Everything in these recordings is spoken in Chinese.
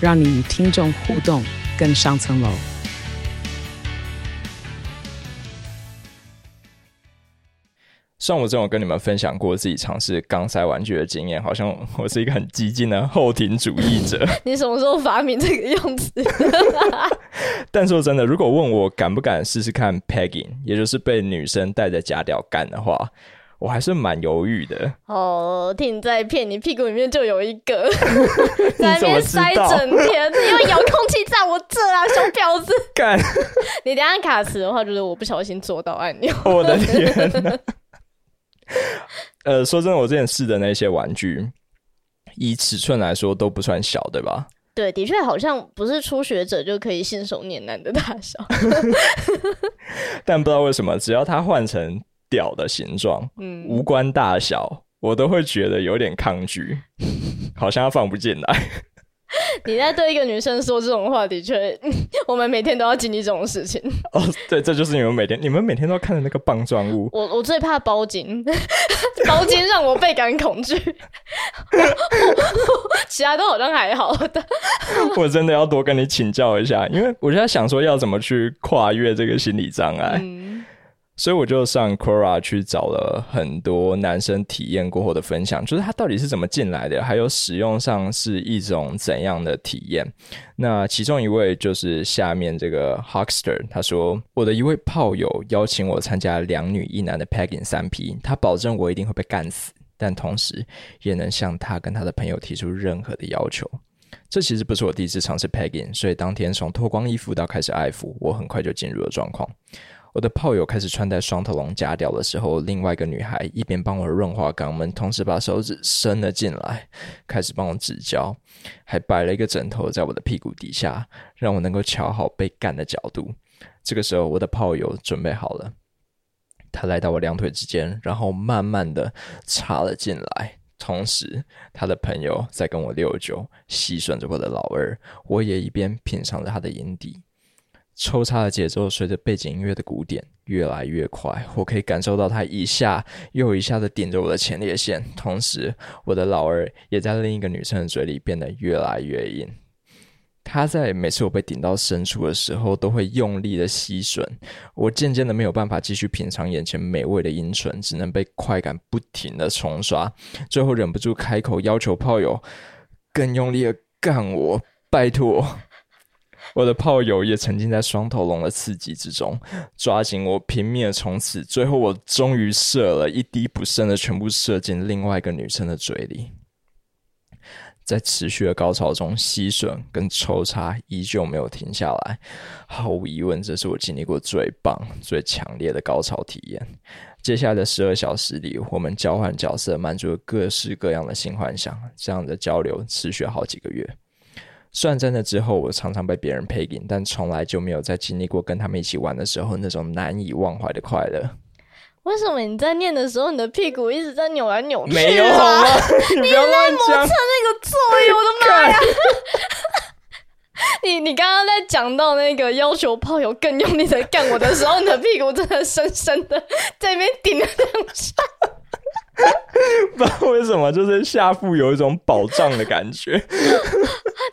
让你与听众互动更上层楼。像我这种跟你们分享过自己尝试钢塞玩具的经验，好像我是一个很激进的后庭主义者。你什么时候发明这个用词？但说真的，如果问我敢不敢试试看 pegging，也就是被女生带着假屌干的话，我还是蛮犹豫的。哦，听你在骗你，屁股里面就有一个，在那边塞整天，因为遥控器在我这啊，小婊子。干，你等下卡词的话，就是我不小心做到按钮。我的天呐！呃，说真的，我之前试的那些玩具，以尺寸来说都不算小，对吧？对，的确好像不是初学者就可以信手拈来的大小。但不知道为什么，只要它换成屌的形状，嗯，无关大小，我都会觉得有点抗拒，好像它放不进来。你在对一个女生说这种话，的确，我们每天都要经历这种事情。哦，对，这就是你们每天，你们每天都要看的那个棒状物。我我最怕包巾，包巾让我倍感恐惧，其他都好像还好的。我真的要多跟你请教一下，因为我就在想说要怎么去跨越这个心理障碍，嗯，所以我就上 Quora 去找了很多男生体验过后的分享，就是他到底是怎么进来的，还有使用上是一种怎样的体验。那其中一位就是下面这个 Huckster，他说我的一位炮友邀请我参加两女一男的 Pegging 三 P，他保证我一定会被干死，但同时也能向他跟他的朋友提出任何的要求。这其实不是我第一次尝试 pegging，所以当天从脱光衣服到开始爱抚，我很快就进入了状况。我的炮友开始穿戴双头龙夹掉的时候，另外一个女孩一边帮我润滑肛门，同时把手指伸了进来，开始帮我指交，还摆了一个枕头在我的屁股底下，让我能够瞧好被干的角度。这个时候，我的炮友准备好了，他来到我两腿之间，然后慢慢的插了进来。同时，他的朋友在跟我六九，吸吮着我的老二，我也一边品尝着他的阴蒂。抽插的节奏随着背景音乐的鼓点越来越快，我可以感受到他一下又一下的顶着我的前列腺，同时我的老二也在另一个女生的嘴里变得越来越硬。他在每次我被顶到深处的时候，都会用力的吸吮，我渐渐的没有办法继续品尝眼前美味的阴唇，只能被快感不停的冲刷，最后忍不住开口要求炮友更用力的干我，拜托。我的炮友也沉浸在双头龙的刺激之中，抓紧我拼命的冲刺，最后我终于射了一滴不剩的，全部射进另外一个女生的嘴里。在持续的高潮中，吸吮跟抽插依旧没有停下来。毫无疑问，这是我经历过最棒、最强烈的高潮体验。接下来的十二小时里，我们交换角色，满足了各式各样的性幻想。这样的交流持续了好几个月。虽然在那之后，我常常被别人配给，但从来就没有在经历过跟他们一起玩的时候那种难以忘怀的快乐。为什么你在念的时候，你的屁股一直在扭来扭去、啊？没有好吗？你不要乱讲。那个座椅，我的妈呀！你你刚刚在讲到那个要求炮友更用力的干我的时候，你的屁股真的深深的在那边顶了两下。不知道为什么，就是下腹有一种饱胀的感觉。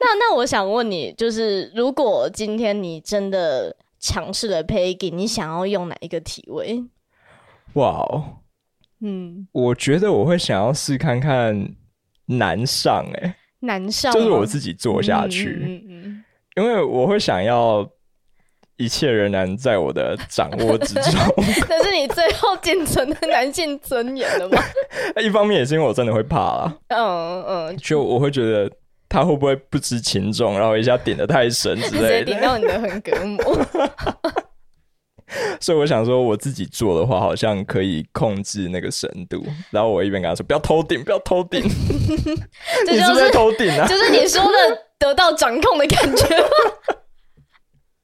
那那我想问你，就是如果今天你真的尝试了 Peggy，你想要用哪一个体位？哇哦，嗯，我觉得我会想要试看看男上、欸，哎，男上就是我自己做下去，嗯嗯嗯。因为我会想要一切仍然在我的掌握之中。嗯 那是你最后仅存的男性尊严了吗？一方面也是因为我真的会怕啦，嗯嗯，就我会觉得他会不会不知轻重，然后一下点的太深之类的。顶到你的横膈膜。所以我想说，我自己做的话，好像可以控制那个深度。然后我一边跟他说：“不要偷顶，不要偷顶。”这你是不就是是在偷顶啊？就是你说的得到掌控的感觉吗？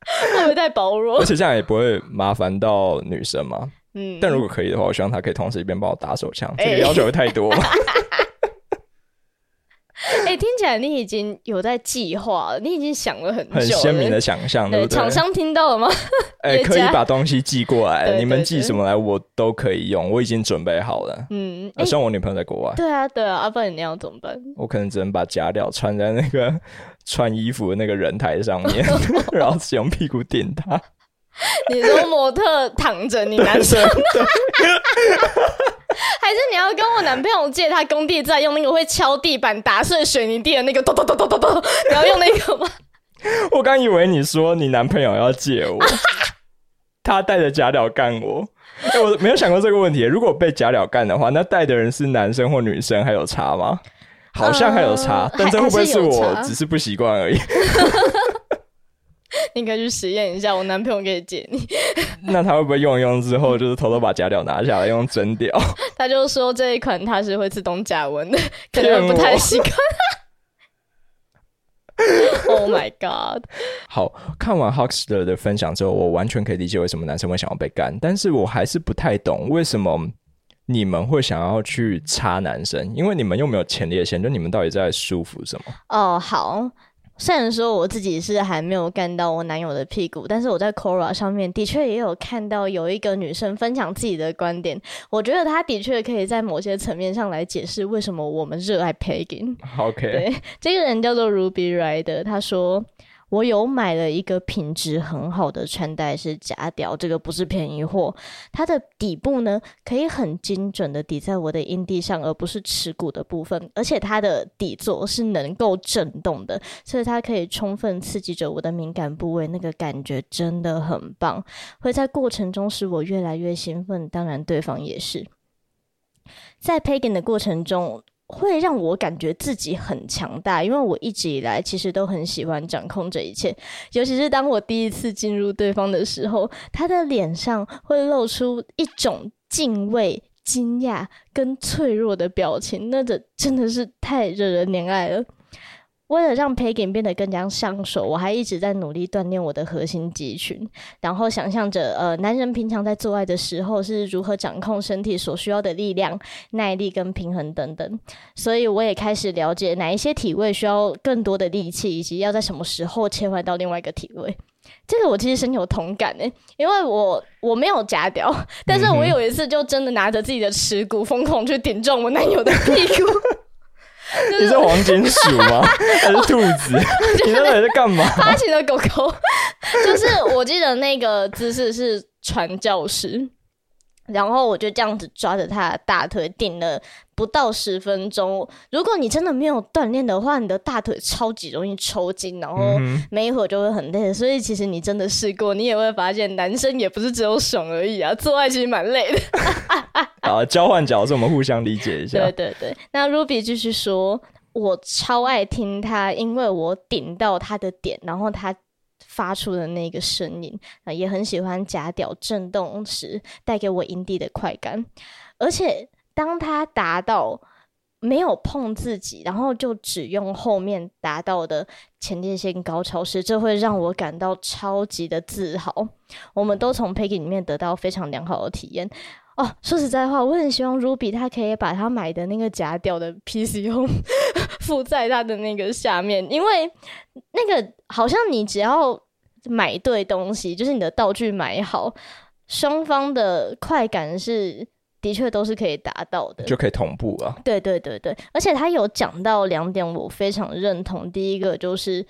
会不会太薄弱而？且这样也不会麻烦到女生嘛。嗯，但如果可以的话，我希望他可以同时一边帮我打手枪，这哎个要求会太多吗？哎、听起来你已经有在计划了，你已经想了很久了，很鲜明的想象，对对，不对？厂商听到了吗？哎、可以把东西寄过来，你们寄什么来我都可以用，我已经准备好了。嗯，哎、呃，希望我女朋友在国外，对啊，对啊，啊，不然你要怎么办？我可能只能把假料穿在那个穿衣服的那个人台上面，然后只用屁股顶他。你说模特躺着，你男生，还是你要跟我男朋友借他工地在用那个会敲地板打碎水泥地的那个咚咚咚咚咚咚，你要用那个吗？我刚以为你说你男朋友要借我，他带着假料干我。哎、我没有想过这个问题。如果被假料干的话，那带的人是男生或女生，还有差吗？好像还有差，呃但这会不会是我只是不习惯而已？你可以去实验一下，我男朋友可以借你。那他会不会用一用之后，就是偷偷把假屌拿下来用真屌？他就说这一款它是会自动加温的，可能不太我习惯。oh my god！好看完 Huxter 的分享之后，我完全可以理解为什么男生会想要被干，但是我还是不太懂为什么你们会想要去插男生，因为你们又没有前列腺，就你们到底在舒服什么？哦，好。虽然说我自己是还没有干到我男友的屁股，但是我在 Quora 上面的确也有看到有一个女生分享自己的观点，我觉得她的确可以在某些层面上来解释为什么我们热爱 pegging。OK，对，这个人叫做 Ruby Rider，他说。我有买了一个品质很好的穿戴式假屌，这个不是便宜货。它的底部呢，可以很精准的抵在我的阴蒂上，而不是耻骨的部分。而且它的底座是能够震动的，所以它可以充分刺激着我的敏感部位，那个感觉真的很棒，会在过程中使我越来越兴奋。当然，对方也是。在 Pagan 的过程中，会让我感觉自己很强大，因为我一直以来其实都很喜欢掌控这一切，尤其是当我第一次进入对方的时候，他的脸上会露出一种敬畏、惊讶跟脆弱的表情，那这真的是太惹人怜爱了。为了让 Pagan 变得更加上手，我还一直在努力锻炼我的核心肌群，然后想象着呃，男人平常在做爱的时候是如何掌控身体所需要的力量、耐力跟平衡等等。所以我也开始了解哪一些体位需要更多的力气，以及要在什么时候切换到另外一个体位。这个我其实深有同感诶，因为我我没有假屌，但是我有一次就真的拿着自己的耻骨疯狂去顶撞我男友的屁股。你是黄金鼠吗？还是兔子？你到底在干嘛？发情的狗狗，就是我记得那个姿势是传教士，然后我就这样子抓着他的大腿顶了不到十分钟。如果你真的没有锻炼的话，你的大腿超级容易抽筋，然后嗯没一会儿就会很累。所以其实你真的试过，你也会发现男生也不是只有爽而已啊，做爱其实蛮累的。好，交换角色，我们互相理解一下对。对对，那 Ruby 继续说，我超爱听他，因为我顶到他的点，然后他发出的那个声音，啊，也很喜欢假屌震动时带给我阴蒂的快感，而且当他达到。没有碰自己，然后就只用后面达到的前列腺高潮时，这会让我感到超级的自豪。我们都从 Peggy 里面得到非常良好的体验。哦，说实在话，我很希望 Ruby 他可以把他买的那个假屌的 PC Home 附在他的那个下面，因为那个好像你只要买对东西，就是你的道具买好，双方的快感是的确都是可以达到的。就可以同步啊。对对对对，而且他有讲到两点，我非常认同。第一个就是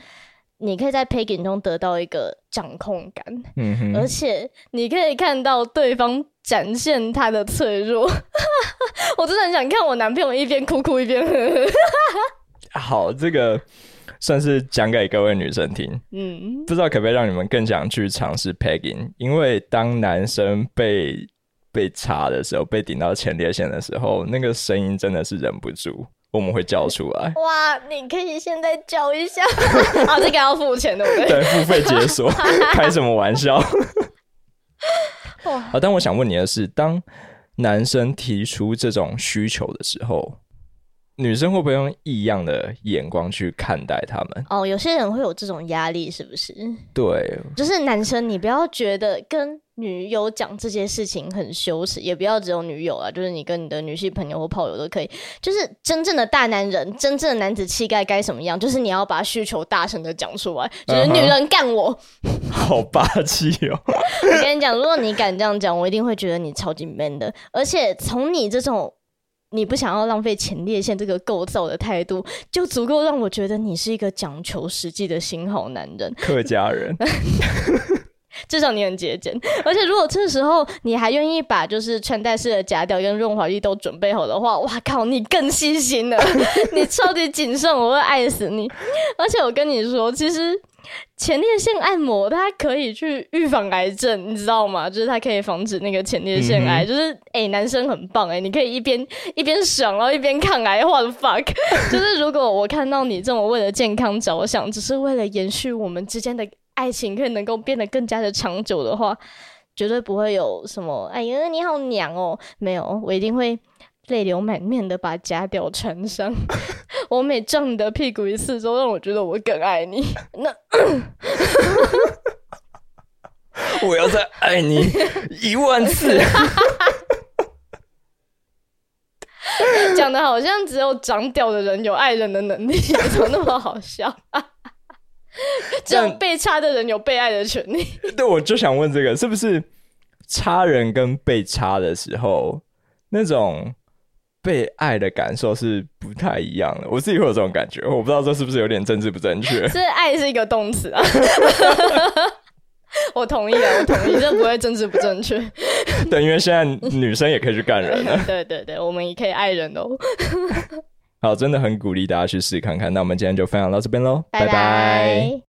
你可以在 Pegging 中得到一个掌控感，嗯哼，而且你可以看到对方展现他的脆弱。我真的很想看我男朋友一边哭哭一边呵呵。好，这个算是讲给各位女生听。嗯，不知道可不可以让你们更想去尝试 pegging？因为当男生被被插的时候，被顶到前列腺的时候，那个声音真的是忍不住，我们会叫出来。哇，你可以现在叫一下 啊，这个要付钱对不对？对，付费解锁，开什么玩笑？好，但我想问你的是，当男生提出这种需求的时候，女生会不会用异样的眼光去看待他们？哦，有些人会有这种压力，是不是？对，就是男生，你不要觉得跟女友讲这些事情很羞耻，也不要只有女友啊，就是你跟你的女性朋友或炮友都可以。就是真正的大男人，真正的男子气概该什么样？就是你要把需求大声的讲出来，就是女人干我，好霸气哦！我跟你讲，如果你敢这样讲，我一定会觉得你超级 man 的。而且从你这种你不想要浪费前列腺这个构造的态度，就足够让我觉得你是一个讲求实际的新好男人。客家人。至少你很节俭，而且如果这时候你还愿意把就是穿戴式的夹吊跟润滑液都准备好的话，哇靠，你更细心了，你超级谨慎，我会爱死你。而且我跟你说，其实前列腺按摩它可以去预防癌症，你知道吗？就是它可以防止那个前列腺癌。就是哎，男生很棒哎，你可以一边 一边爽，然后一边抗癌。What the fuck？就是如果我看到你这么为了健康着想，只是为了延续我们之间的。爱情可以能够变得更加的长久的话，绝对不会有什么。哎呀，你好娘哦！没有，我一定会泪流满面的把假屌穿上。我每撞你的屁股一次，都让我觉得我更爱你。那 我要再爱你一万次。讲的好像只有长屌的人有爱人的能力，怎么那么好笑？只有被插的人有被爱的权利。对，我就想问这个，是不是插人跟被插的时候，那种被爱的感受是不太一样的？我自己会有这种感觉，我不知道这是不是有点政治不正确。是爱是一个动词啊。我同意啊，我同意，这不会政治不正确。对，因为现在女生也可以去干人 了。对对对，我们也可以爱人哦。好，真的很鼓励大家去试看看。那我们今天就分享到这边喽，拜拜。